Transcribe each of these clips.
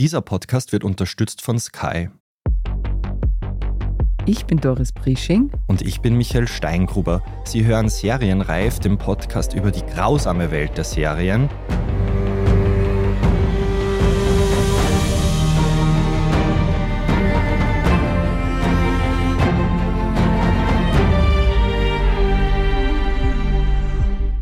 Dieser Podcast wird unterstützt von Sky. Ich bin Doris Prisching. Und ich bin Michael Steingruber. Sie hören Serienreif, den Podcast über die grausame Welt der Serien.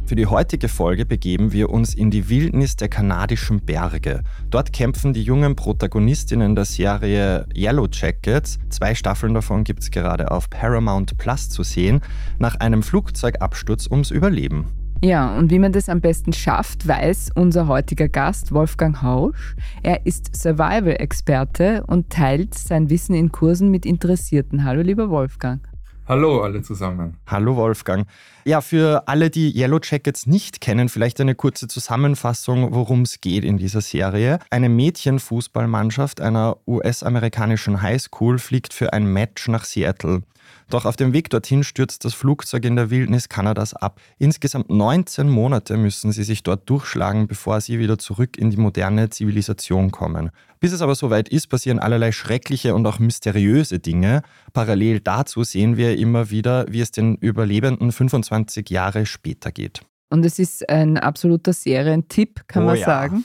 Für die heutige Folge begeben wir uns in die Wildnis der kanadischen Berge. Dort kämpfen die jungen Protagonistinnen der Serie Yellow Jackets, zwei Staffeln davon gibt es gerade auf Paramount Plus zu sehen, nach einem Flugzeugabsturz ums Überleben. Ja, und wie man das am besten schafft, weiß unser heutiger Gast Wolfgang Hausch. Er ist Survival-Experte und teilt sein Wissen in Kursen mit Interessierten. Hallo, lieber Wolfgang. Hallo alle zusammen. Hallo Wolfgang. Ja, für alle, die Yellow Jackets nicht kennen, vielleicht eine kurze Zusammenfassung, worum es geht in dieser Serie. Eine Mädchenfußballmannschaft einer US-amerikanischen Highschool fliegt für ein Match nach Seattle. Doch auf dem Weg dorthin stürzt das Flugzeug in der Wildnis Kanadas ab. Insgesamt 19 Monate müssen sie sich dort durchschlagen, bevor sie wieder zurück in die moderne Zivilisation kommen. Bis es aber soweit ist, passieren allerlei schreckliche und auch mysteriöse Dinge. Parallel dazu sehen wir immer wieder, wie es den Überlebenden 25 Jahre später geht. Und es ist ein absoluter Serientipp, kann oh, man ja. sagen.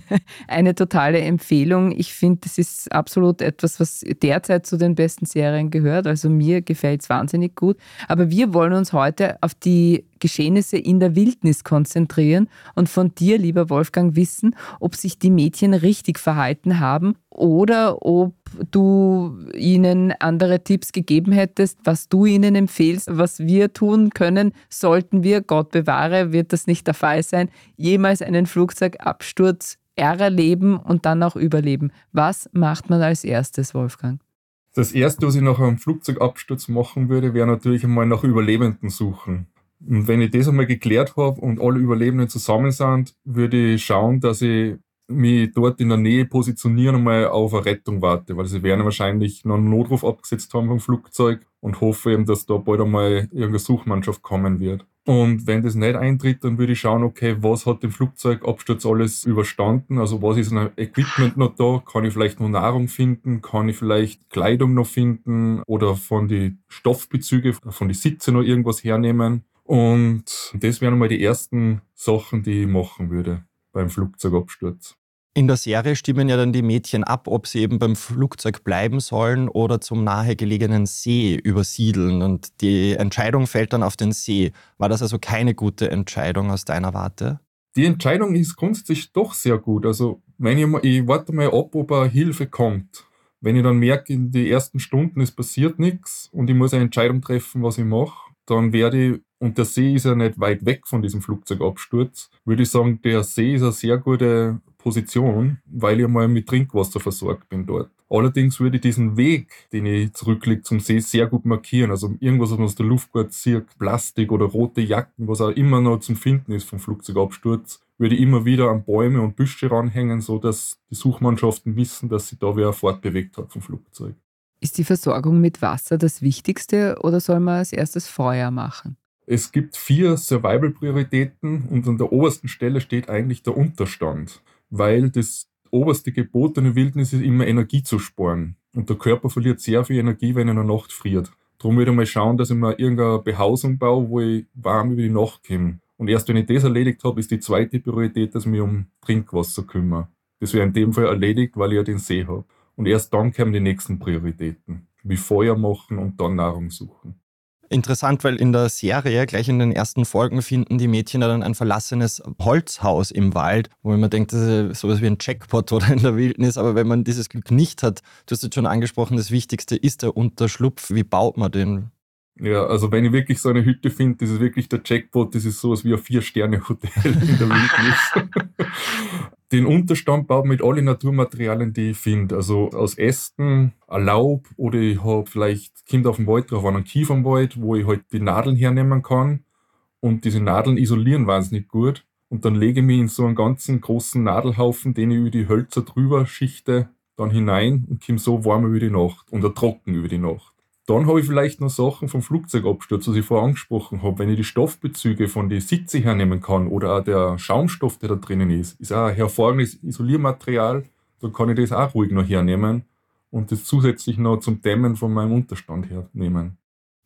Eine totale Empfehlung. Ich finde, das ist absolut etwas, was derzeit zu den besten Serien gehört. Also mir gefällt es wahnsinnig gut. Aber wir wollen uns heute auf die Geschehnisse in der Wildnis konzentrieren und von dir, lieber Wolfgang, wissen, ob sich die Mädchen richtig verhalten haben oder ob du ihnen andere Tipps gegeben hättest, was du ihnen empfehlst, was wir tun können, sollten wir, Gott bewahre, wird das nicht der Fall sein, jemals einen Flugzeugabsturz erleben und dann auch überleben. Was macht man als erstes, Wolfgang? Das erste, was ich nach einem Flugzeugabsturz machen würde, wäre natürlich einmal nach Überlebenden suchen. Und wenn ich das einmal geklärt habe und alle Überlebenden zusammen sind, würde ich schauen, dass ich mich dort in der Nähe positionieren und mal auf eine Rettung warte, weil sie werden wahrscheinlich noch einen Notruf abgesetzt haben vom Flugzeug und hoffe eben, dass da bald einmal irgendeine Suchmannschaft kommen wird. Und wenn das nicht eintritt, dann würde ich schauen, okay, was hat den Flugzeugabsturz alles überstanden? Also was ist ein Equipment noch da? Kann ich vielleicht noch Nahrung finden? Kann ich vielleicht Kleidung noch finden? Oder von die Stoffbezüge, von die Sitze noch irgendwas hernehmen? Und das wären mal die ersten Sachen, die ich machen würde beim Flugzeugabsturz. In der Serie stimmen ja dann die Mädchen ab, ob sie eben beim Flugzeug bleiben sollen oder zum nahegelegenen See übersiedeln. Und die Entscheidung fällt dann auf den See. War das also keine gute Entscheidung aus deiner Warte? Die Entscheidung ist grundsätzlich doch sehr gut. Also, wenn ich, mal, ich warte mal ab, ob eine Hilfe kommt. Wenn ich dann merke, in den ersten Stunden es passiert nichts und ich muss eine Entscheidung treffen, was ich mache, dann werde ich, und der See ist ja nicht weit weg von diesem Flugzeugabsturz, würde ich sagen, der See ist eine sehr gute Position, weil ich mal mit Trinkwasser versorgt bin dort. Allerdings würde ich diesen Weg, den ich zurücklege zum See, sehr gut markieren. Also irgendwas, was man aus der Luftfahrt sieht, Plastik oder rote Jacken, was auch immer noch zum Finden ist vom Flugzeugabsturz, würde ich immer wieder an Bäume und Büsche ranhängen, sodass die Suchmannschaften wissen, dass sich da wer fortbewegt hat vom Flugzeug. Ist die Versorgung mit Wasser das Wichtigste oder soll man als erstes Feuer machen? Es gibt vier Survival-Prioritäten und an der obersten Stelle steht eigentlich der Unterstand, weil das oberste Gebot in der Wildnis ist immer Energie zu sparen. Und der Körper verliert sehr viel Energie, wenn er in der Nacht friert. Darum würde ich mal schauen, dass ich mir irgendeine Behausung baue, wo ich warm über die Nacht komme. Und erst wenn ich das erledigt habe, ist die zweite Priorität, dass ich mich um Trinkwasser kümmere. Das wäre in dem Fall erledigt, weil ich ja den See habe. Und erst dann kommen die nächsten Prioritäten, wie Feuer machen und dann Nahrung suchen. Interessant, weil in der Serie, gleich in den ersten Folgen, finden die Mädchen dann ein verlassenes Holzhaus im Wald, wo man denkt, das ist sowas wie ein Jackpot oder in der Wildnis. Aber wenn man dieses Glück nicht hat, du hast es schon angesprochen, das Wichtigste ist der Unterschlupf. Wie baut man den? Ja, also wenn ich wirklich so eine Hütte finde, das ist wirklich der Jackpot, das ist sowas wie ein Vier-Sterne-Hotel in der Wildnis. Den Unterstand baut mit allen Naturmaterialien, die ich finde. Also aus Ästen, Laub oder ich habe vielleicht, kommt auf dem Wald drauf an, einen Kiefernwald, wo ich halt die Nadeln hernehmen kann. Und diese Nadeln isolieren wahnsinnig gut. Und dann lege ich mich in so einen ganzen großen Nadelhaufen, den ich über die Hölzer drüber schichte, dann hinein und komme so warm über die Nacht und trocken über die Nacht. Dann habe ich vielleicht noch Sachen vom Flugzeugabsturz, was ich vorher angesprochen habe. Wenn ich die Stoffbezüge von den Sitze hernehmen kann oder auch der Schaumstoff, der da drinnen ist, ist auch ein hervorragendes Isoliermaterial. Da kann ich das auch ruhig noch hernehmen und das zusätzlich noch zum Dämmen von meinem Unterstand hernehmen.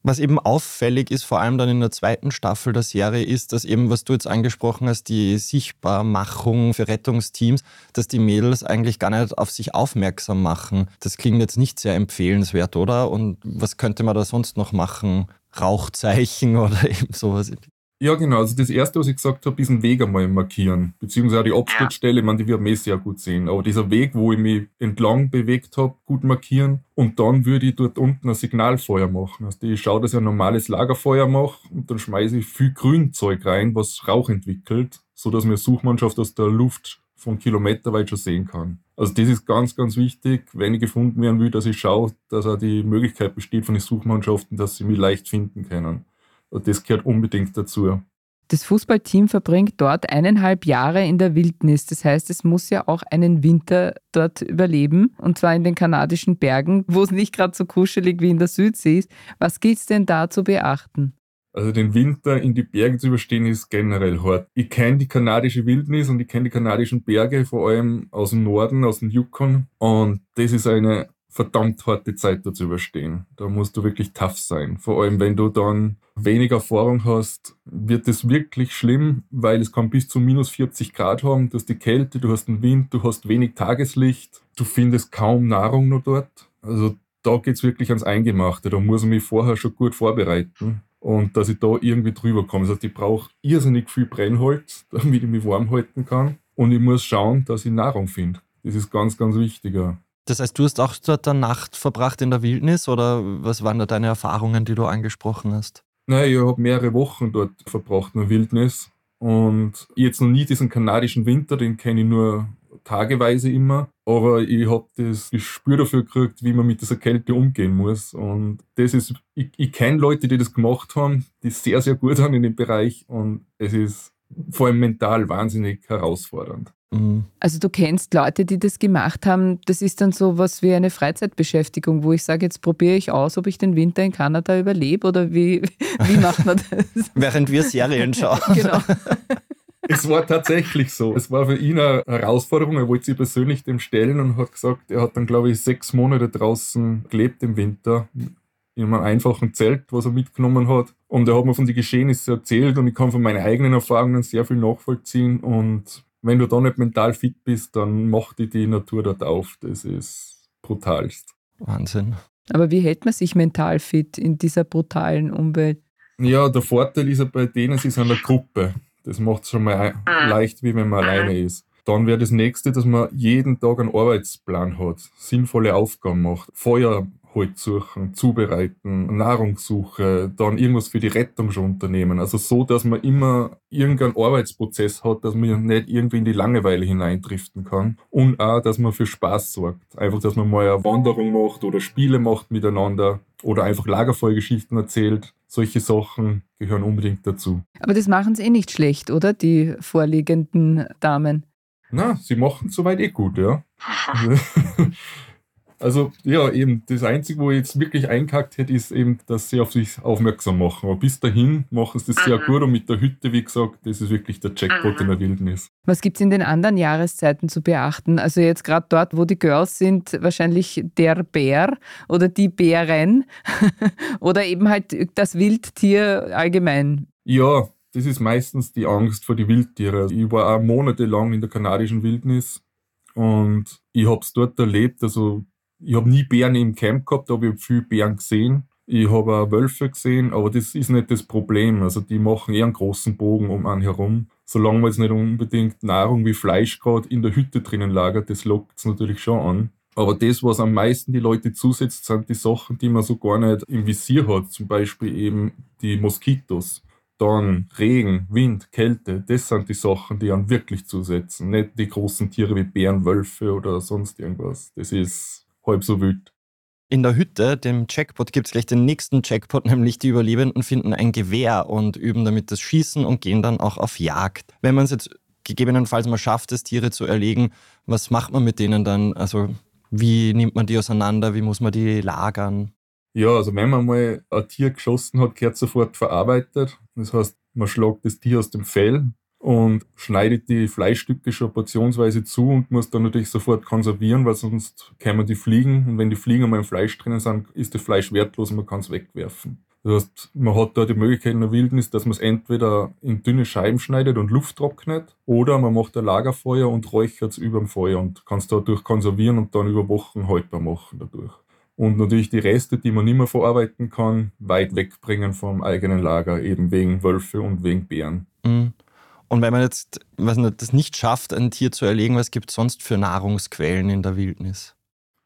Was eben auffällig ist, vor allem dann in der zweiten Staffel der Serie, ist, dass eben, was du jetzt angesprochen hast, die Sichtbarmachung für Rettungsteams, dass die Mädels eigentlich gar nicht auf sich aufmerksam machen. Das klingt jetzt nicht sehr empfehlenswert, oder? Und was könnte man da sonst noch machen? Rauchzeichen oder eben sowas. Ja, genau. Also das Erste, was ich gesagt habe, diesen Weg einmal markieren. Beziehungsweise die Absturzstelle, ich meine, die wird man eh sehr gut sehen. Aber dieser Weg, wo ich mich entlang bewegt habe, gut markieren. Und dann würde ich dort unten ein Signalfeuer machen. Also ich schaue, dass ich ein normales Lagerfeuer mache und dann schmeiße ich viel Grünzeug rein, was Rauch entwickelt, sodass mir Suchmannschaft aus der Luft von kilometerweit schon sehen kann. Also das ist ganz, ganz wichtig, wenn ich gefunden werden will, dass ich schaue, dass auch die Möglichkeit besteht von den Suchmannschaften, dass sie mich leicht finden können. Das gehört unbedingt dazu. Das Fußballteam verbringt dort eineinhalb Jahre in der Wildnis. Das heißt, es muss ja auch einen Winter dort überleben, und zwar in den kanadischen Bergen, wo es nicht gerade so kuschelig wie in der Südsee ist. Was gilt es denn da zu beachten? Also den Winter in die Berge zu überstehen ist generell hart. Ich kenne die kanadische Wildnis und ich kenne die kanadischen Berge, vor allem aus dem Norden, aus dem Yukon. Und das ist eine verdammt harte Zeit da zu überstehen. Da musst du wirklich tough sein. Vor allem, wenn du dann wenig Erfahrung hast, wird es wirklich schlimm, weil es kann bis zu minus 40 Grad haben. Du hast die Kälte, du hast den Wind, du hast wenig Tageslicht, du findest kaum Nahrung noch dort. Also da geht es wirklich ans Eingemachte. Da muss ich mich vorher schon gut vorbereiten und dass ich da irgendwie drüber komme. Das heißt, ich brauche irrsinnig viel Brennholz, damit ich mich warm halten kann. Und ich muss schauen, dass ich Nahrung finde. Das ist ganz, ganz wichtiger. Das heißt, du hast auch dort eine Nacht verbracht in der Wildnis oder was waren da deine Erfahrungen, die du angesprochen hast? Nein, ich habe mehrere Wochen dort verbracht in der Wildnis und jetzt noch nie diesen kanadischen Winter, den kenne ich nur tageweise immer, aber ich habe das Gespür dafür gekriegt, wie man mit dieser Kälte umgehen muss und das ist, ich, ich kenne Leute, die das gemacht haben, die sehr, sehr gut haben in dem Bereich und es ist vor allem mental wahnsinnig herausfordernd. Mhm. Also du kennst Leute, die das gemacht haben. Das ist dann so was wie eine Freizeitbeschäftigung, wo ich sage, jetzt probiere ich aus, ob ich den Winter in Kanada überlebe oder wie, wie macht man das? Während wir Serien schauen. genau. Es war tatsächlich so. Es war für ihn eine Herausforderung. Er wollte sich persönlich dem stellen und hat gesagt, er hat dann, glaube ich, sechs Monate draußen gelebt im Winter in einem einfachen Zelt, was er mitgenommen hat. Und er hat mir von den Geschehnissen erzählt und ich kann von meinen eigenen Erfahrungen sehr viel nachvollziehen. Und wenn du da nicht mental fit bist, dann macht dich die Natur dort auf. Das ist brutalst. Wahnsinn. Aber wie hält man sich mental fit in dieser brutalen Umwelt? Ja, der Vorteil ist ja bei denen, sie sind eine Gruppe. Das macht es schon mal leicht, wie wenn man alleine ist. Dann wäre das nächste, dass man jeden Tag einen Arbeitsplan hat, sinnvolle Aufgaben macht, Feuer Holz suchen, zubereiten, Nahrungssuche, dann irgendwas für die Rettung schon unternehmen. Also so, dass man immer irgendeinen Arbeitsprozess hat, dass man nicht irgendwie in die Langeweile hineindriften kann. Und auch, dass man für Spaß sorgt. Einfach, dass man mal eine Wanderung macht oder Spiele macht miteinander oder einfach Lagerfeuergeschichten erzählt. Solche Sachen gehören unbedingt dazu. Aber das machen sie eh nicht schlecht, oder? Die vorliegenden Damen. Na, sie machen soweit eh gut, ja. Also ja, eben das Einzige, wo ich jetzt wirklich einkackt hätte, ist eben, dass sie auf sich aufmerksam machen. Aber bis dahin machen sie das sehr gut und mit der Hütte, wie gesagt, das ist wirklich der Jackpot in der Wildnis. Was gibt es in den anderen Jahreszeiten zu beachten? Also jetzt gerade dort, wo die Girls sind, wahrscheinlich der Bär oder die Bären oder eben halt das Wildtier allgemein. Ja, das ist meistens die Angst vor die Wildtiere. Ich war auch monatelang in der kanadischen Wildnis und ich habe es dort erlebt. Also ich habe nie Bären im Camp gehabt, aber ich habe viele Bären gesehen. Ich habe auch Wölfe gesehen, aber das ist nicht das Problem. Also die machen eher einen großen Bogen um einen herum. Solange man jetzt nicht unbedingt Nahrung wie Fleisch gerade in der Hütte drinnen lagert, das lockt es natürlich schon an. Aber das, was am meisten die Leute zusetzt, sind die Sachen, die man so gar nicht im Visier hat. Zum Beispiel eben die Moskitos. Dann Regen, Wind, Kälte, das sind die Sachen, die an wirklich zusetzen. Nicht die großen Tiere wie Bären, Wölfe oder sonst irgendwas. Das ist halb so wild. In der Hütte, dem Jackpot, gibt es gleich den nächsten Jackpot, nämlich die Überlebenden finden ein Gewehr und üben damit das Schießen und gehen dann auch auf Jagd. Wenn man es jetzt gegebenenfalls mal schafft, das Tiere zu erlegen, was macht man mit denen dann? Also wie nimmt man die auseinander? Wie muss man die lagern? Ja, also wenn man mal ein Tier geschossen hat, gehört sofort verarbeitet. Das heißt, man schlagt das Tier aus dem Fell, und schneidet die Fleischstücke schon portionsweise zu und muss dann natürlich sofort konservieren, weil sonst kämen die Fliegen und wenn die Fliegen einmal im Fleisch drinnen sind, ist das Fleisch wertlos und man kann es wegwerfen. Das heißt, man hat da die Möglichkeit in der Wildnis, dass man es entweder in dünne Scheiben schneidet und Luft trocknet oder man macht ein Lagerfeuer und räuchert es über dem Feuer und kann es dadurch konservieren und dann über Wochen haltbar machen dadurch. Und natürlich die Reste, die man nicht mehr verarbeiten kann, weit wegbringen vom eigenen Lager, eben wegen Wölfe und wegen Bären. Mhm. Und wenn man jetzt was nicht, das nicht schafft, ein Tier zu erlegen, was gibt es sonst für Nahrungsquellen in der Wildnis?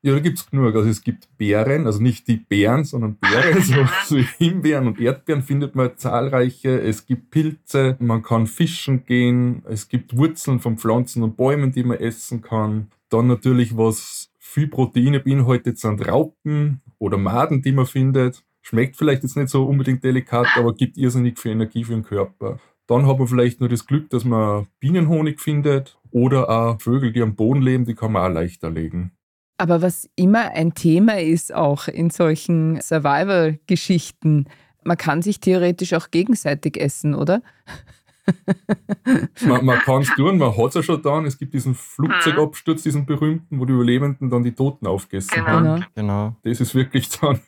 Ja, da gibt es genug. Also es gibt Beeren, also nicht die Bären, sondern Beeren, so, so Himbeeren und Erdbeeren findet man zahlreiche. Es gibt Pilze, man kann fischen gehen, es gibt Wurzeln von Pflanzen und Bäumen, die man essen kann. Dann natürlich, was viel Proteine beinhaltet, sind Raupen oder Maden, die man findet. Schmeckt vielleicht jetzt nicht so unbedingt delikat, aber gibt irrsinnig viel Energie für den Körper. Dann hat man vielleicht nur das Glück, dass man Bienenhonig findet oder auch Vögel, die am Boden leben, die kann man auch leichter legen. Aber was immer ein Thema ist, auch in solchen Survival-Geschichten, man kann sich theoretisch auch gegenseitig essen, oder? man man kann es tun, man hat es ja schon getan. Es gibt diesen Flugzeugabsturz, diesen berühmten, wo die Überlebenden dann die Toten aufgegessen genau. haben. Genau. Das ist wirklich dann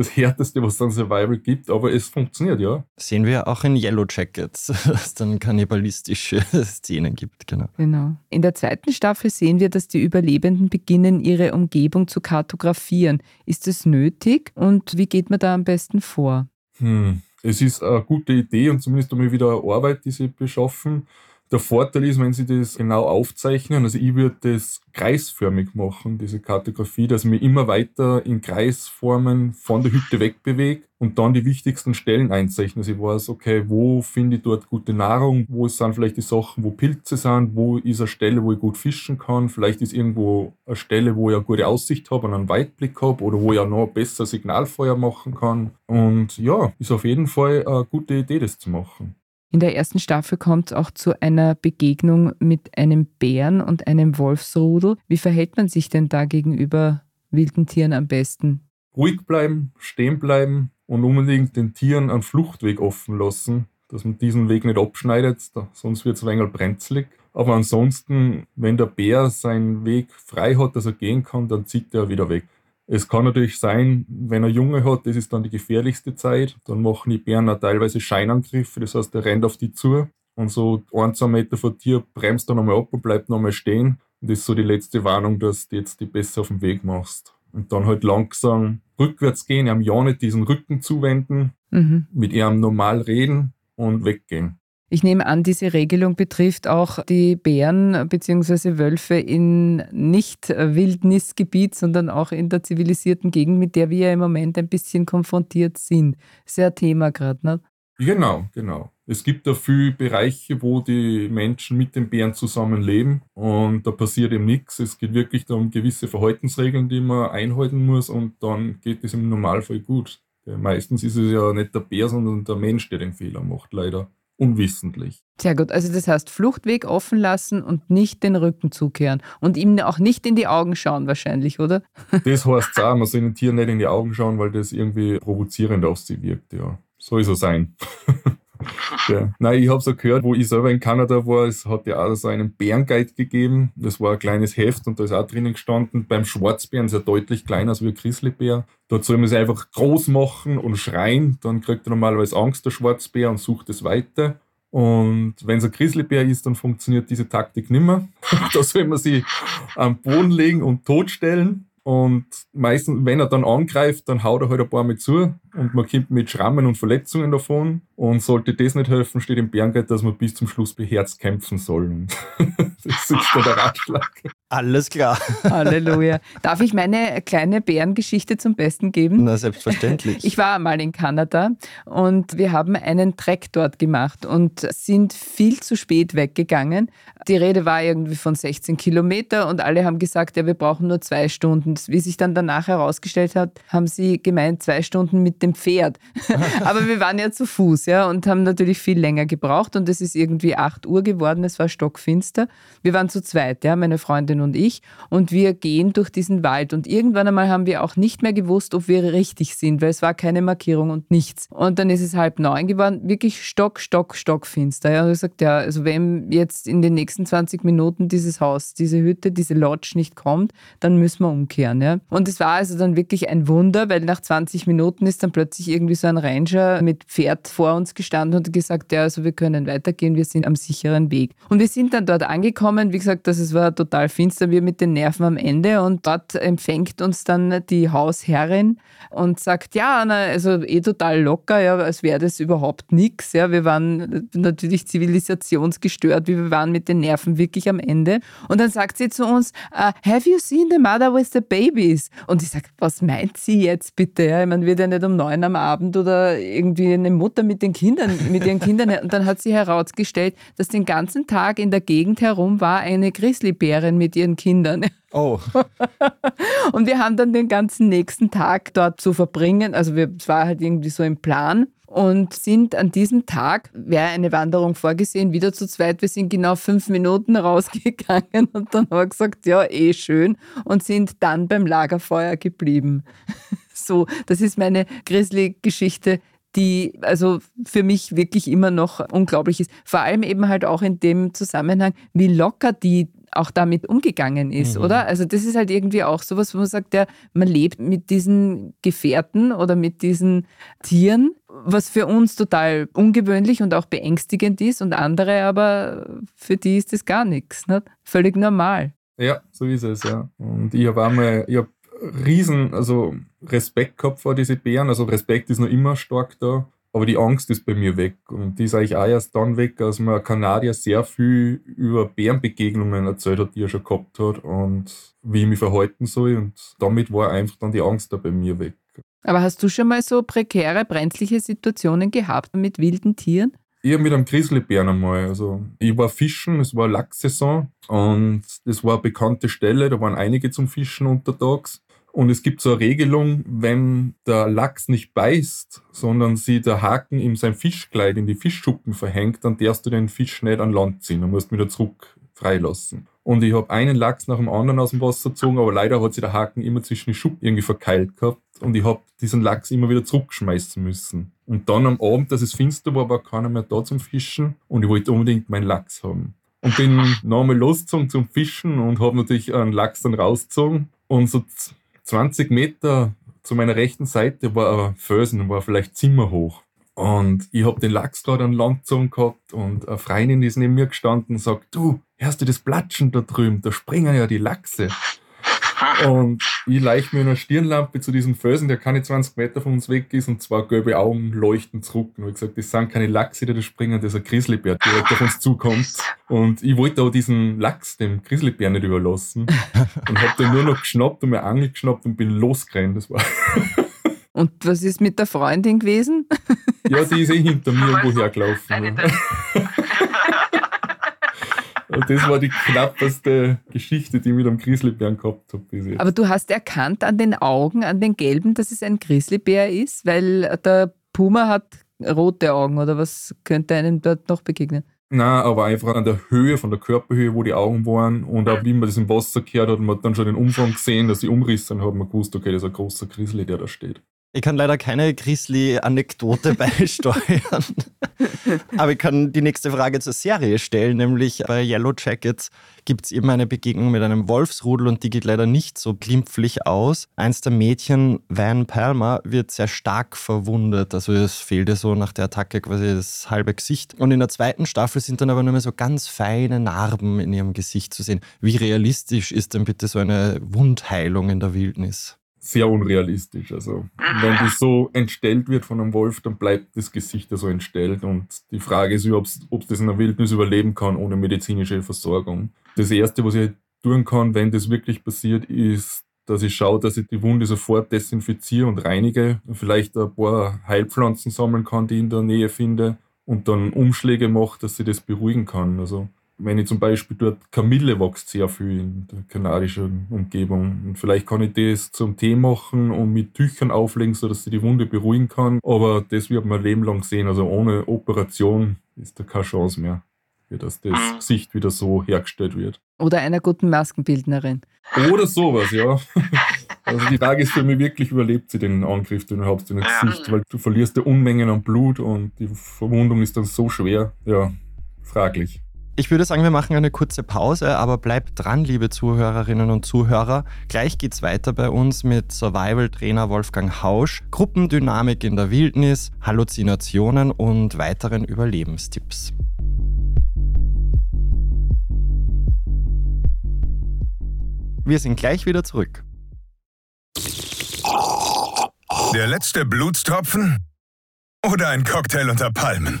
das Härteste, was es dann Survival gibt, aber es funktioniert, ja. Sehen wir auch in Yellow Jackets, dass es dann kannibalistische Szenen gibt, genau. Genau. In der zweiten Staffel sehen wir, dass die Überlebenden beginnen, ihre Umgebung zu kartografieren. Ist das nötig und wie geht man da am besten vor? Hm. Es ist eine gute Idee und zumindest einmal wieder Arbeit, die sie beschaffen. Der Vorteil ist, wenn Sie das genau aufzeichnen, also ich würde das kreisförmig machen, diese Kartografie, dass ich mich immer weiter in Kreisformen von der Hütte wegbewege und dann die wichtigsten Stellen einzeichne. Also ich weiß, okay, wo finde ich dort gute Nahrung, wo sind vielleicht die Sachen, wo Pilze sind, wo ist eine Stelle, wo ich gut fischen kann, vielleicht ist irgendwo eine Stelle, wo ich eine gute Aussicht habe und einen Weitblick habe oder wo ich auch noch besser Signalfeuer machen kann. Und ja, ist auf jeden Fall eine gute Idee, das zu machen. In der ersten Staffel kommt es auch zu einer Begegnung mit einem Bären und einem Wolfsrudel. Wie verhält man sich denn da gegenüber wilden Tieren am besten? Ruhig bleiben, stehen bleiben und unbedingt den Tieren einen Fluchtweg offen lassen, dass man diesen Weg nicht abschneidet, sonst wird es ein brenzlig. Aber ansonsten, wenn der Bär seinen Weg frei hat, dass er gehen kann, dann zieht er wieder weg. Es kann natürlich sein, wenn er Junge hat, das ist dann die gefährlichste Zeit. Dann machen die Bären auch teilweise Scheinangriffe, das heißt, er rennt auf die zu und so ein, zwei Meter vor dir bremst er nochmal ab und bleibt nochmal stehen. Und das ist so die letzte Warnung, dass du jetzt die besser auf den Weg machst. Und dann halt langsam rückwärts gehen, ihm ja nicht diesen Rücken zuwenden, mhm. mit ihm normal reden und weggehen. Ich nehme an, diese Regelung betrifft auch die Bären bzw. Wölfe in nicht Wildnisgebiet, sondern auch in der zivilisierten Gegend, mit der wir ja im Moment ein bisschen konfrontiert sind. Sehr Thema gerade, ne? Genau, genau. Es gibt da viele Bereiche, wo die Menschen mit den Bären zusammenleben und da passiert eben nichts. Es geht wirklich um gewisse Verhaltensregeln, die man einhalten muss und dann geht es im Normalfall gut. Meistens ist es ja nicht der Bär, sondern der Mensch, der den Fehler macht, leider unwissentlich. Sehr gut. Also das heißt, Fluchtweg offen lassen und nicht den Rücken zukehren. Und ihm auch nicht in die Augen schauen wahrscheinlich, oder? Das heißt auch, man soll den Tieren nicht in die Augen schauen, weil das irgendwie provozierend auf sie wirkt, ja. Soll so sein. Ja. Nein, ich habe so gehört, wo ich selber in Kanada war, es hat ja auch so einen Bärenguide gegeben. Das war ein kleines Heft und da ist auch drinnen gestanden, beim Schwarzbären ist er deutlich kleiner als wie ein Grizzlybär. Dort soll man sich einfach groß machen und schreien, dann kriegt er normalerweise Angst, der Schwarzbär, und sucht es weiter. Und wenn es ein Grizzlybär ist, dann funktioniert diese Taktik nicht mehr. da soll man sie am Boden legen und totstellen. Und meistens, wenn er dann angreift, dann haut er halt ein paar mit zu und man kommt mit Schrammen und Verletzungen davon. Und sollte das nicht helfen, steht im Bärenguide, dass man bis zum Schluss beherzt kämpfen soll. das ist dann der Ratschlag. Alles klar. Halleluja. Darf ich meine kleine Bärengeschichte zum Besten geben? Na, selbstverständlich. Ich war mal in Kanada und wir haben einen Treck dort gemacht und sind viel zu spät weggegangen. Die Rede war irgendwie von 16 Kilometer und alle haben gesagt, ja, wir brauchen nur zwei Stunden. Wie sich dann danach herausgestellt hat, haben sie gemeint, zwei Stunden mit dem Pferd. Aber wir waren ja zu Fuß ja, und haben natürlich viel länger gebraucht und es ist irgendwie 8 Uhr geworden, es war stockfinster. Wir waren zu zweit, ja, meine Freundin und ich. Und wir gehen durch diesen Wald. Und irgendwann einmal haben wir auch nicht mehr gewusst, ob wir richtig sind, weil es war keine Markierung und nichts. Und dann ist es halb neun geworden, wirklich stock, stock, stock finster. Ja, und ich gesagt, ja, also wenn jetzt in den nächsten 20 Minuten dieses Haus, diese Hütte, diese Lodge nicht kommt, dann müssen wir umkehren. Ja. Und es war also dann wirklich ein Wunder, weil nach 20 Minuten ist dann plötzlich irgendwie so ein Ranger mit Pferd vor uns gestanden und gesagt, ja, also wir können weitergehen, wir sind am sicheren Weg. Und wir sind dann dort angekommen, wie gesagt, das war total finster, wir mit den Nerven am Ende und dort empfängt uns dann die Hausherrin und sagt, ja, na, also eh total locker, ja, als wäre das überhaupt nichts. Ja. Wir waren natürlich zivilisationsgestört, wir waren mit den Nerven wirklich am Ende. Und dann sagt sie zu uns, uh, have you seen the mother with the babies? Und ich sage, was meint sie jetzt bitte? Ja, ich meine, wird ja nicht um neun am Abend oder irgendwie eine Mutter mit den Kindern, mit ihren Kindern. Und dann hat sie herausgestellt, dass den ganzen Tag in der Gegend herum war eine Grizzlybärin mit ihren Kindern. Oh. und wir haben dann den ganzen nächsten Tag dort zu verbringen. Also wir, es war halt irgendwie so im Plan und sind an diesem Tag, wäre eine Wanderung vorgesehen, wieder zu zweit. Wir sind genau fünf Minuten rausgegangen und dann haben wir gesagt, ja, eh schön und sind dann beim Lagerfeuer geblieben. So, das ist meine Grizzly-Geschichte die also für mich wirklich immer noch unglaublich ist. Vor allem eben halt auch in dem Zusammenhang, wie locker die auch damit umgegangen ist, mhm. oder? Also das ist halt irgendwie auch sowas, wo man sagt, ja, man lebt mit diesen Gefährten oder mit diesen Tieren, was für uns total ungewöhnlich und auch beängstigend ist und andere aber, für die ist das gar nichts, nicht? völlig normal. Ja, so ist es, ja. Und ich habe einmal, ich habe riesen, also Respekt gehabt vor diese Bären, also Respekt ist noch immer stark da. Aber die Angst ist bei mir weg. Und die ist eigentlich auch erst dann weg, als mir ein Kanadier sehr viel über Bärenbegegnungen erzählt hat, die er schon gehabt hat und wie ich mich verhalten soll. Und damit war einfach dann die Angst da bei mir weg. Aber hast du schon mal so prekäre, brenzliche Situationen gehabt mit wilden Tieren? Ich habe mit einem Grizzlybären einmal. Also ich war fischen, es war Lachssaison und das war eine bekannte Stelle, da waren einige zum Fischen untertags. Und es gibt so eine Regelung, wenn der Lachs nicht beißt, sondern sie der Haken ihm sein Fischkleid in die Fischschuppen verhängt, dann darfst du den Fisch nicht an Land ziehen und musst wieder zurück freilassen. Und ich habe einen Lachs nach dem anderen aus dem Wasser gezogen, aber leider hat sich der Haken immer zwischen die Schuppen irgendwie verkeilt gehabt und ich habe diesen Lachs immer wieder zurückschmeißen müssen. Und dann am Abend, dass es finster war, war keiner mehr da zum Fischen und ich wollte unbedingt meinen Lachs haben. Und bin nochmal losgezogen zum Fischen und habe natürlich einen Lachs dann rausgezogen und so 20 Meter zu meiner rechten Seite war ein Felsen, war vielleicht zimmerhoch. Und ich habe den Lachs gerade an Land gezogen gehabt und eine Freundin ist neben mir gestanden und sagt, du, hörst du das Platschen da drüben? Da springen ja die Lachse. Und ich leicht mir eine Stirnlampe zu diesem Felsen, der keine 20 Meter von uns weg ist, und zwei gelbe Augen leuchten zurück. Und ich habe gesagt, das sind keine Lachse, die da springen, das ist ein Grizzlybär, der direkt auf uns zukommt. Und ich wollte auch diesen Lachs dem Grizzlybär nicht überlassen. Und habe den nur noch geschnappt und mir Angel geschnappt und bin losgerannt. Das war. Und was ist mit der Freundin gewesen? Ja, die ist eh hinter mir irgendwo hergelaufen. Und das war die knappeste Geschichte, die ich mit einem Grizzlybären gehabt habe bis jetzt. Aber du hast erkannt an den Augen, an den gelben, dass es ein Grizzlybär ist, weil der Puma hat rote Augen oder was könnte einem dort noch begegnen? Nein, aber einfach an der Höhe, von der Körperhöhe, wo die Augen waren und auch wie man das im Wasser gehört hat, man hat dann schon den Umfang gesehen, dass die Umrisse, dann hat man gewusst, okay, das ist ein großer Grizzly, der da steht. Ich kann leider keine Grizzly-Anekdote beisteuern. Aber ich kann die nächste Frage zur Serie stellen, nämlich bei Yellow Jackets gibt es eben eine Begegnung mit einem Wolfsrudel und die geht leider nicht so glimpflich aus. Eins der Mädchen, Van Palmer, wird sehr stark verwundet. Also es fehlte so nach der Attacke quasi das halbe Gesicht. Und in der zweiten Staffel sind dann aber nur mehr so ganz feine Narben in ihrem Gesicht zu sehen. Wie realistisch ist denn bitte so eine Wundheilung in der Wildnis? Sehr unrealistisch. Also, wenn die so entstellt wird von einem Wolf, dann bleibt das Gesicht ja so entstellt. Und die Frage ist, ob es das in der Wildnis überleben kann ohne medizinische Versorgung. Das Erste, was ich tun kann, wenn das wirklich passiert, ist, dass ich schaue, dass ich die Wunde sofort desinfiziere und reinige. Vielleicht ein paar Heilpflanzen sammeln kann, die ich in der Nähe finde. Und dann Umschläge mache, dass sie das beruhigen kann. Also wenn ich zum Beispiel dort Kamille wächst sehr viel in der kanadischen Umgebung. Und vielleicht kann ich das zum Tee machen und mit Tüchern auflegen, sodass sie die Wunde beruhigen kann. Aber das wird man Leben lang sehen. Also ohne Operation ist da keine Chance mehr. dass das Gesicht wieder so hergestellt wird. Oder einer guten Maskenbildnerin. Oder sowas, ja. Also die Frage ist für mich wirklich, überlebt sie den Angriff, den du hast in das Gesicht, weil du verlierst ja Unmengen an Blut und die Verwundung ist dann so schwer. Ja, fraglich. Ich würde sagen, wir machen eine kurze Pause, aber bleibt dran, liebe Zuhörerinnen und Zuhörer. Gleich geht's weiter bei uns mit Survival-Trainer Wolfgang Hausch, Gruppendynamik in der Wildnis, Halluzinationen und weiteren Überlebenstipps. Wir sind gleich wieder zurück. Der letzte Blutstropfen oder ein Cocktail unter Palmen?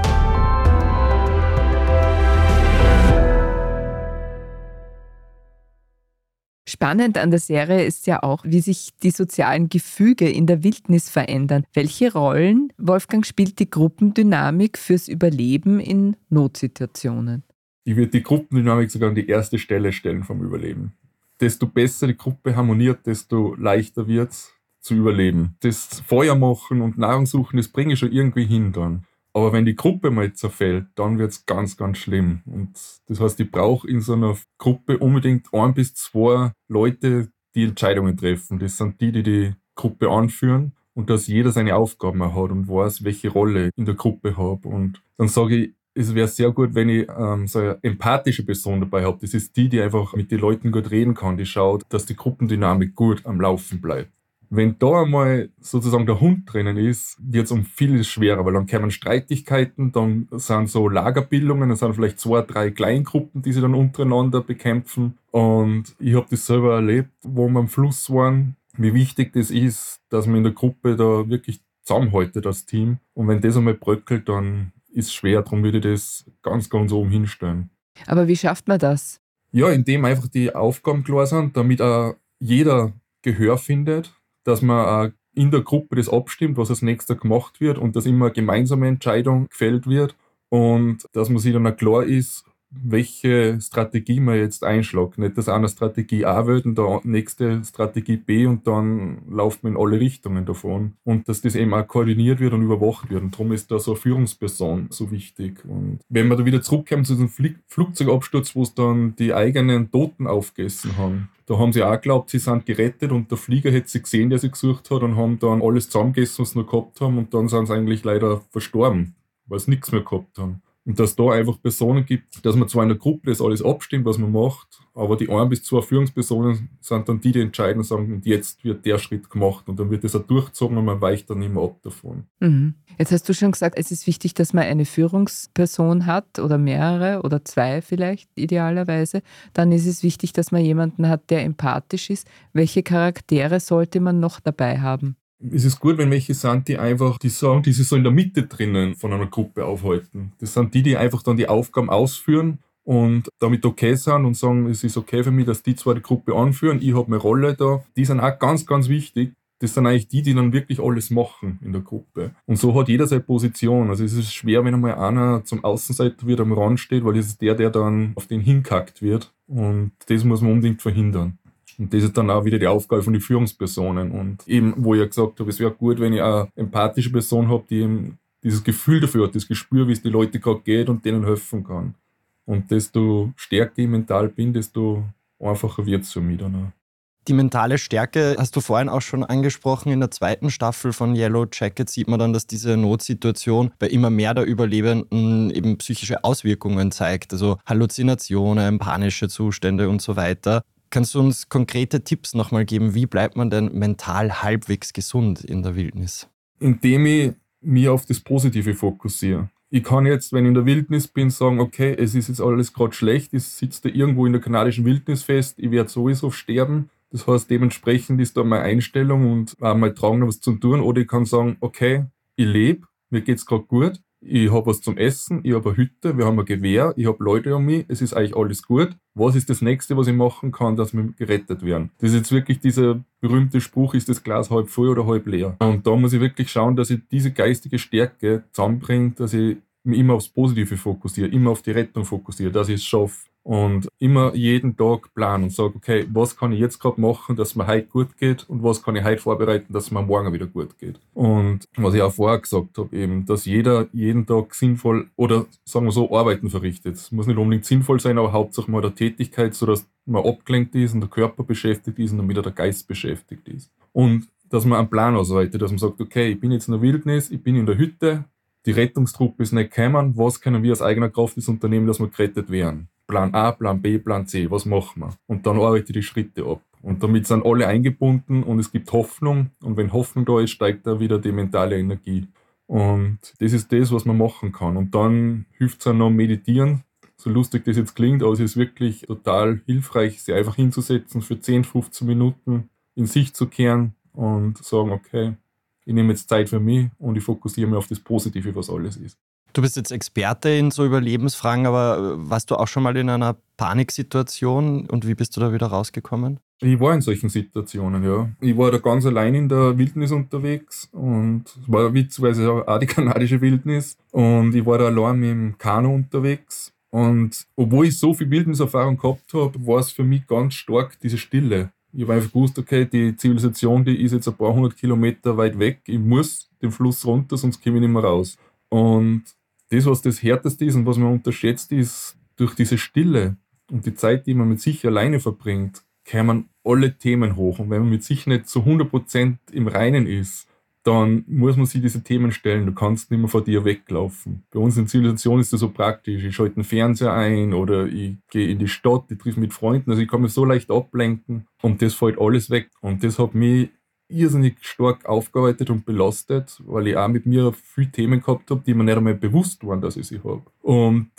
Spannend an der Serie ist ja auch, wie sich die sozialen Gefüge in der Wildnis verändern. Welche Rollen, Wolfgang, spielt die Gruppendynamik fürs Überleben in Notsituationen? Ich würde die Gruppendynamik sogar an die erste Stelle stellen vom Überleben. Desto besser die Gruppe harmoniert, desto leichter wird es zu überleben. Das Feuer machen und Nahrung suchen, das bringe ich schon irgendwie hin dann. Aber wenn die Gruppe mal zerfällt, dann wird es ganz, ganz schlimm. Und das heißt, ich brauche in so einer Gruppe unbedingt ein bis zwei Leute, die Entscheidungen treffen. Das sind die, die die Gruppe anführen und dass jeder seine Aufgaben hat und weiß, welche Rolle in der Gruppe habe. Und dann sage ich, es wäre sehr gut, wenn ich ähm, so eine empathische Person dabei habe. Das ist die, die einfach mit den Leuten gut reden kann, die schaut, dass die Gruppendynamik gut am Laufen bleibt. Wenn da einmal sozusagen der Hund drinnen ist, wird es um vieles schwerer, weil dann kommen Streitigkeiten, dann sind so Lagerbildungen, dann sind vielleicht zwei, drei Kleingruppen, die sich dann untereinander bekämpfen. Und ich habe das selber erlebt, wo wir am Fluss waren, wie wichtig das ist, dass man in der Gruppe da wirklich zusammenhaltet, das Team. Und wenn das einmal bröckelt, dann ist es schwer. Darum würde ich das ganz, ganz oben hinstellen. Aber wie schafft man das? Ja, indem einfach die Aufgaben klar sind, damit auch jeder Gehör findet dass man in der Gruppe das abstimmt, was als nächster gemacht wird und dass immer eine gemeinsame Entscheidung gefällt wird und dass man sich dann auch klar ist, welche Strategie man jetzt einschlägt. Nicht, dass einer Strategie A wird und der nächste Strategie B und dann läuft man in alle Richtungen davon. Und dass das eben auch koordiniert wird und überwacht wird. Und darum ist da so eine Führungsperson so wichtig. Und wenn wir da wieder zurückkommen zu diesem Fl Flugzeugabsturz, wo es dann die eigenen Toten aufgegessen haben, da haben sie auch geglaubt, sie sind gerettet und der Flieger hätte sie gesehen, der sie gesucht hat und haben dann alles zusammengegessen, was sie noch gehabt haben und dann sind sie eigentlich leider verstorben, weil sie nichts mehr gehabt haben. Und dass da einfach Personen gibt, dass man zwar in der Gruppe das alles abstimmt, was man macht, aber die ein bis zwei Führungspersonen sind dann die, die entscheiden und sagen, und jetzt wird der Schritt gemacht und dann wird das auch durchgezogen und man weicht dann immer ab davon. Mhm. Jetzt hast du schon gesagt, es ist wichtig, dass man eine Führungsperson hat oder mehrere oder zwei vielleicht idealerweise. Dann ist es wichtig, dass man jemanden hat, der empathisch ist. Welche Charaktere sollte man noch dabei haben? Es ist gut, wenn welche sind, die einfach, die sagen, die sich so in der Mitte drinnen von einer Gruppe aufhalten. Das sind die, die einfach dann die Aufgaben ausführen und damit okay sind und sagen, es ist okay für mich, dass die zwar die Gruppe anführen, ich habe meine Rolle da. Die sind auch ganz, ganz wichtig. Das sind eigentlich die, die dann wirklich alles machen in der Gruppe. Und so hat jeder seine Position. Also es ist schwer, wenn einmal einer zum Außenseiter wieder am Rand steht, weil das ist der, der dann auf den hinkackt wird. Und das muss man unbedingt verhindern. Und das ist dann auch wieder die Aufgabe von den Führungspersonen. Und eben, wo ich ja gesagt habe, es wäre gut, wenn ich eine empathische Person habe, die eben dieses Gefühl dafür hat, das Gespür, wie es die Leute gerade geht und denen helfen kann. Und desto stärker ich mental bin, desto einfacher wird es für mich dann auch. Die mentale Stärke hast du vorhin auch schon angesprochen. In der zweiten Staffel von Yellow Jacket sieht man dann, dass diese Notsituation bei immer mehr der Überlebenden eben psychische Auswirkungen zeigt. Also Halluzinationen, panische Zustände und so weiter. Kannst du uns konkrete Tipps nochmal geben? Wie bleibt man denn mental halbwegs gesund in der Wildnis? Indem ich mich auf das Positive fokussiere. Ich kann jetzt, wenn ich in der Wildnis bin, sagen, okay, es ist jetzt alles gerade schlecht, ich sitze da irgendwo in der kanadischen Wildnis fest, ich werde sowieso sterben. Das heißt, dementsprechend ist da meine Einstellung und auch mal tragen, was zu tun. Oder ich kann sagen, okay, ich lebe, mir geht es gerade gut, ich habe was zum Essen, ich habe eine Hütte, wir haben ein Gewehr, ich habe Leute um mich, es ist eigentlich alles gut. Was ist das Nächste, was ich machen kann, dass wir gerettet werden? Das ist jetzt wirklich dieser berühmte Spruch, ist das Glas halb voll oder halb leer? Und da muss ich wirklich schauen, dass ich diese geistige Stärke zusammenbringe, dass ich mich immer aufs Positive fokussiere, immer auf die Rettung fokussiere, dass ich es schaffe und immer jeden Tag planen und sage, okay, was kann ich jetzt gerade machen, dass mir heute gut geht und was kann ich heute vorbereiten, dass mir morgen wieder gut geht. Und was ich auch vorher gesagt habe, eben, dass jeder jeden Tag sinnvoll oder sagen wir so Arbeiten verrichtet. Es muss nicht unbedingt sinnvoll sein, aber hauptsächlich mal der Tätigkeit, sodass man abgelenkt ist und der Körper beschäftigt ist und damit der Geist beschäftigt ist. Und dass man einen Plan ausarbeitet, dass man sagt, okay, ich bin jetzt in der Wildnis, ich bin in der Hütte, die Rettungstruppe ist nicht gekommen, was können wir aus eigener Kraft das Unternehmen, dass wir gerettet werden? Plan A, Plan B, Plan C, was machen wir? Und dann arbeite ich die Schritte ab. Und damit sind alle eingebunden und es gibt Hoffnung. Und wenn Hoffnung da ist, steigt da wieder die mentale Energie. Und das ist das, was man machen kann. Und dann hilft es auch noch meditieren. So lustig das jetzt klingt, aber es ist wirklich total hilfreich, sich einfach hinzusetzen für 10, 15 Minuten, in sich zu kehren und sagen, okay, ich nehme jetzt Zeit für mich und ich fokussiere mich auf das Positive, was alles ist. Du bist jetzt Experte in so Überlebensfragen, aber äh, warst du auch schon mal in einer Paniksituation und wie bist du da wieder rausgekommen? Ich war in solchen Situationen, ja. Ich war da ganz allein in der Wildnis unterwegs und es war witzigerweise auch die kanadische Wildnis und ich war da allein mit dem Kanu unterwegs und obwohl ich so viel Wildniserfahrung gehabt habe, war es für mich ganz stark diese Stille. Ich habe einfach gewusst, okay, die Zivilisation, die ist jetzt ein paar hundert Kilometer weit weg, ich muss den Fluss runter, sonst komme ich nicht mehr raus. Und das, was das Härteste ist und was man unterschätzt, ist, durch diese Stille und die Zeit, die man mit sich alleine verbringt, kämen alle Themen hoch. Und wenn man mit sich nicht zu 100% im Reinen ist, dann muss man sich diese Themen stellen. Du kannst nicht mehr vor dir weglaufen. Bei uns in Zivilisation ist das so praktisch. Ich schalte den Fernseher ein oder ich gehe in die Stadt, ich treffe mit Freunden. Also ich kann mich so leicht ablenken und das fällt alles weg. Und das hat mich irrsinnig stark aufgearbeitet und belastet, weil ich auch mit mir viele Themen gehabt habe, die mir nicht einmal bewusst waren, dass ich sie habe. Und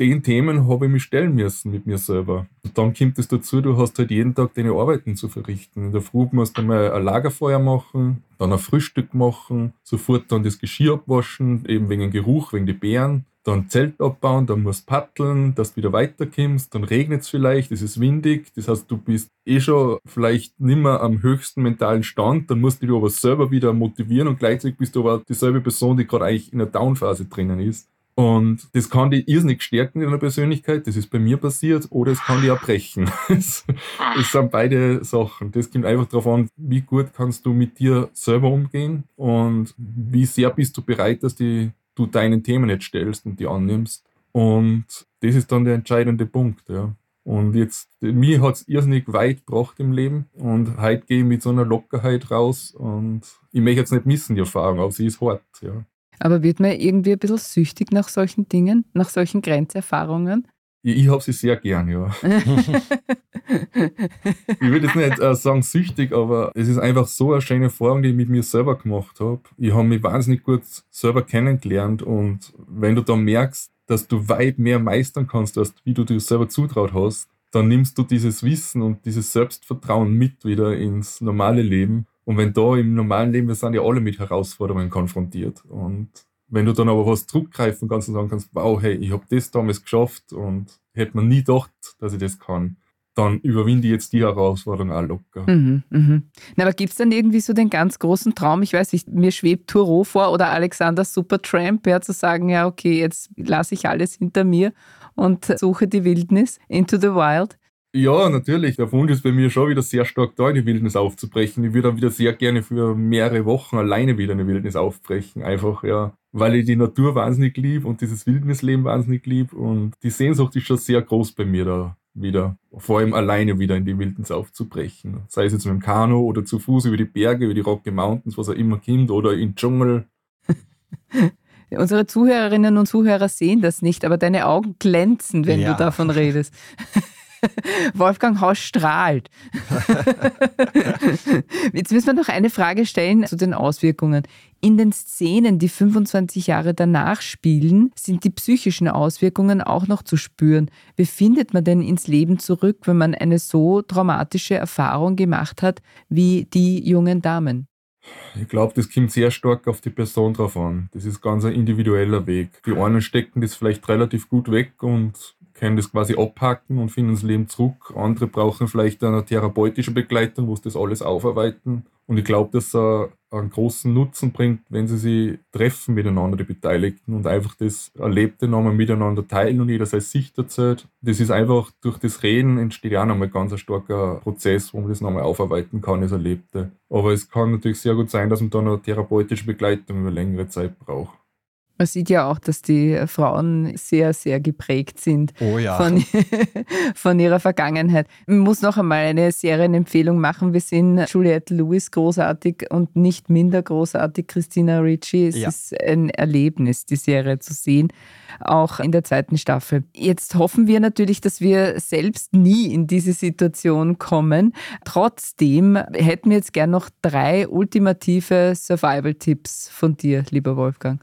den Themen habe ich mich stellen müssen mit mir selber. Und dann kommt es dazu, du hast halt jeden Tag deine Arbeiten zu verrichten. In der Früh musst du mal ein Lagerfeuer machen, dann ein Frühstück machen, sofort dann das Geschirr abwaschen, eben wegen Geruch, wegen die Bären dann Zelt abbauen, dann musst du paddeln, dass du wieder weiterkommst, dann regnet es vielleicht, es ist windig, das heißt, du bist eh schon vielleicht nicht mehr am höchsten mentalen Stand, dann musst du dich aber selber wieder motivieren und gleichzeitig bist du aber dieselbe Person, die gerade eigentlich in der Downphase drinnen ist. Und das kann dich irrsinnig stärken in der Persönlichkeit, das ist bei mir passiert, oder es kann dich auch brechen. Es, sind beide Sachen. Das kommt einfach darauf an, wie gut kannst du mit dir selber umgehen und wie sehr bist du bereit, dass die du deinen Themen jetzt stellst und die annimmst. Und das ist dann der entscheidende Punkt, ja. Und jetzt, mir hat es irrsinnig weit gebracht im Leben und heute gehe ich mit so einer Lockerheit raus und ich möchte jetzt nicht missen, die Erfahrung, aber sie ist hart, ja. Aber wird man irgendwie ein bisschen süchtig nach solchen Dingen, nach solchen Grenzerfahrungen? Ich, habe sie sehr gern, ja. ich würde jetzt nicht äh, sagen süchtig, aber es ist einfach so eine schöne Erfahrung, die ich mit mir selber gemacht habe. Ich habe mich wahnsinnig gut selber kennengelernt und wenn du da merkst, dass du weit mehr meistern kannst, als wie du dir selber zutraut hast, dann nimmst du dieses Wissen und dieses Selbstvertrauen mit wieder ins normale Leben. Und wenn da im normalen Leben, wir sind ja alle mit Herausforderungen konfrontiert. Und wenn du dann aber was zurückgreifen kannst und sagen kannst, wow, hey, ich habe das damals geschafft und hätte man nie gedacht, dass ich das kann, dann überwinde ich jetzt die Herausforderung auch locker. Mhm, mhm. Na, aber gibt es dann irgendwie so den ganz großen Traum? Ich weiß nicht, mir schwebt Turo vor oder Alexander Supertramp, ja, zu sagen, ja, okay, jetzt lasse ich alles hinter mir und suche die Wildnis into the wild. Ja, natürlich. Der Wunsch ist bei mir schon wieder sehr stark da, in die Wildnis aufzubrechen. Ich würde dann wieder sehr gerne für mehrere Wochen alleine wieder in die Wildnis aufbrechen. Einfach, ja, weil ich die Natur wahnsinnig lieb und dieses Wildnisleben wahnsinnig lieb. Und die Sehnsucht ist schon sehr groß bei mir da wieder, vor allem alleine wieder in die Wildnis aufzubrechen. Sei es jetzt mit dem Kanu oder zu Fuß über die Berge, über die Rocky Mountains, was auch immer kommt, oder im Dschungel. Unsere Zuhörerinnen und Zuhörer sehen das nicht, aber deine Augen glänzen, wenn ja. du davon redest. Wolfgang Haus strahlt. Jetzt müssen wir noch eine Frage stellen zu den Auswirkungen. In den Szenen, die 25 Jahre danach spielen, sind die psychischen Auswirkungen auch noch zu spüren. Wie findet man denn ins Leben zurück, wenn man eine so traumatische Erfahrung gemacht hat wie die jungen Damen? Ich glaube, das kommt sehr stark auf die Person drauf an. Das ist ganz ein individueller Weg. Die einen stecken das vielleicht relativ gut weg und können das quasi abhacken und finden das Leben zurück. Andere brauchen vielleicht eine therapeutische Begleitung, wo sie das alles aufarbeiten. Und ich glaube, dass es einen großen Nutzen bringt, wenn sie sich treffen miteinander, die Beteiligten, und einfach das Erlebte nochmal miteinander teilen und jeder seine Sicht erzählt. Das ist einfach durch das Reden entsteht ja nochmal ganz ein starker Prozess, wo man das nochmal aufarbeiten kann, das Erlebte. Aber es kann natürlich sehr gut sein, dass man dann eine therapeutische Begleitung über längere Zeit braucht. Man sieht ja auch, dass die Frauen sehr, sehr geprägt sind oh ja. von, von ihrer Vergangenheit. Ich muss noch einmal eine Serienempfehlung machen. Wir sind Juliette Lewis großartig und nicht minder großartig Christina Ricci. Es ja. ist ein Erlebnis, die Serie zu sehen, auch in der zweiten Staffel. Jetzt hoffen wir natürlich, dass wir selbst nie in diese Situation kommen. Trotzdem hätten wir jetzt gern noch drei ultimative Survival-Tipps von dir, lieber Wolfgang.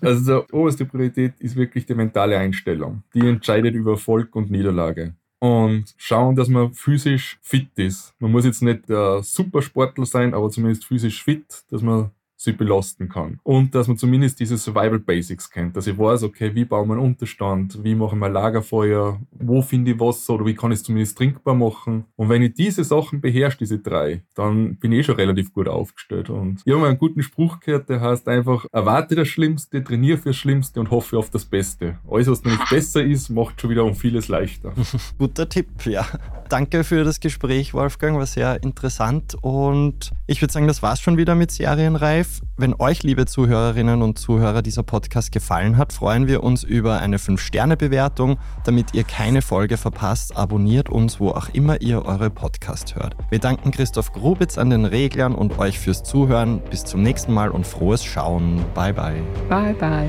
Also die oberste Priorität ist wirklich die mentale Einstellung. Die entscheidet über Erfolg und Niederlage. Und schauen, dass man physisch fit ist. Man muss jetzt nicht der Supersportler sein, aber zumindest physisch fit, dass man sie belasten kann. Und dass man zumindest diese Survival Basics kennt, dass ich weiß, okay, wie bauen wir einen Unterstand, wie mache ich mein Lagerfeuer, wo finde ich Wasser oder wie kann ich es zumindest trinkbar machen. Und wenn ich diese Sachen beherrsche, diese drei, dann bin ich eh schon relativ gut aufgestellt. Und ich habe mal einen guten Spruch gehört, der heißt einfach, erwarte das Schlimmste, trainiere fürs Schlimmste und hoffe auf das Beste. Alles, was nicht besser ist, macht schon wieder um vieles leichter. Guter Tipp, ja. Danke für das Gespräch, Wolfgang, war sehr interessant und ich würde sagen, das war's schon wieder mit Serienreif. Wenn euch, liebe Zuhörerinnen und Zuhörer, dieser Podcast gefallen hat, freuen wir uns über eine 5-Sterne-Bewertung. Damit ihr keine Folge verpasst, abonniert uns, wo auch immer ihr eure Podcast hört. Wir danken Christoph Grubitz an den Reglern und euch fürs Zuhören. Bis zum nächsten Mal und frohes Schauen. Bye, bye. Bye, bye.